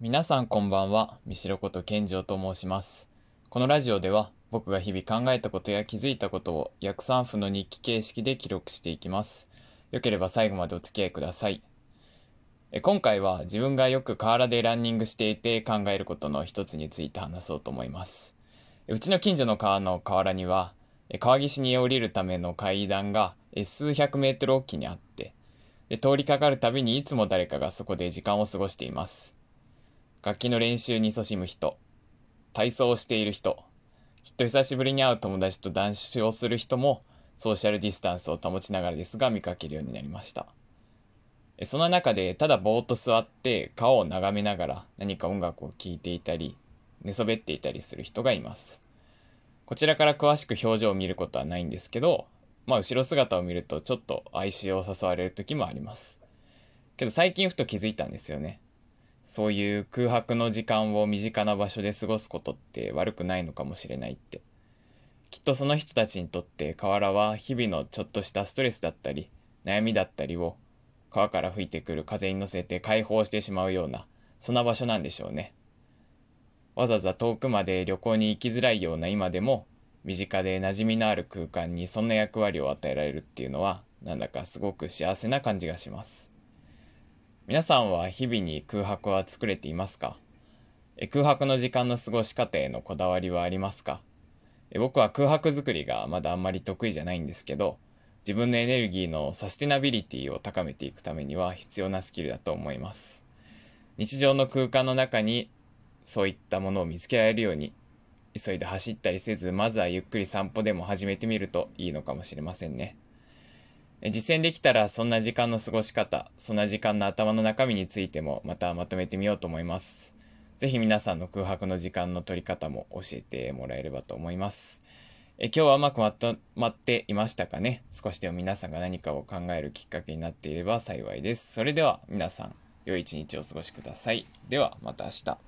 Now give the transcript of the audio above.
皆さんこんばんは、三代こと健丈と申します。このラジオでは僕が日々考えたことや気づいたことを約3分の日記形式で記録していきます。よければ最後までお付き合いください。え今回は自分がよく河原でランニングしていて考えることの一つについて話そうと思います。えうちの近所の川の河原にはえ川岸に降りるための階段がえ数百メートルおきにあってで通りかかるたびにいつも誰かがそこで時間を過ごしています。楽器の練習に勤しむ人、体操をしている人、きっと久しぶりに会う友達と談笑をする人もソーシャルディスタンスを保ちながらですが見かけるようになりました。えその中でただぼーっと座って川を眺めながら何か音楽を聴いていたり寝そべっていたりする人がいます。こちらから詳しく表情を見ることはないんですけど、まあ後ろ姿を見るとちょっと哀愁を誘われる時もあります。けど最近ふと気づいたんですよね。そういう空白の時間を身近な場所で過ごすことって悪くないのかもしれないって。きっとその人たちにとって河原は日々のちょっとしたストレスだったり悩みだったりを川から吹いてくる風に乗せて解放してしまうようなそんな場所なんでしょうね。わざわざ遠くまで旅行に行きづらいような今でも身近で馴染みのある空間にそんな役割を与えられるっていうのはなんだかすごく幸せな感じがします。皆さんは日々に空白は作れていますか？空白の時間の過ごし方へのこだわりはありますか？僕は空白作りがまだあんまり得意じゃないんですけど自分のエネルギーのサステナビリティを高めていくためには必要なスキルだと思います。日常の空間の中にそういったものを見つけられるように急いで走ったりせずまずはゆっくり散歩でも始めてみるといいのかもしれませんね。実践できたらそんな時間の過ごし方そんな時間の頭の中身についてもまたまとめてみようと思います。ぜひ皆さんの空白の時間の取り方も教えてもらえればと思います。え今日はうまくまとまっていましたかね？少しでも皆さんが何かを考えるきっかけになっていれば幸いです。それでは皆さん良い一日をお過ごしください。ではまた明日。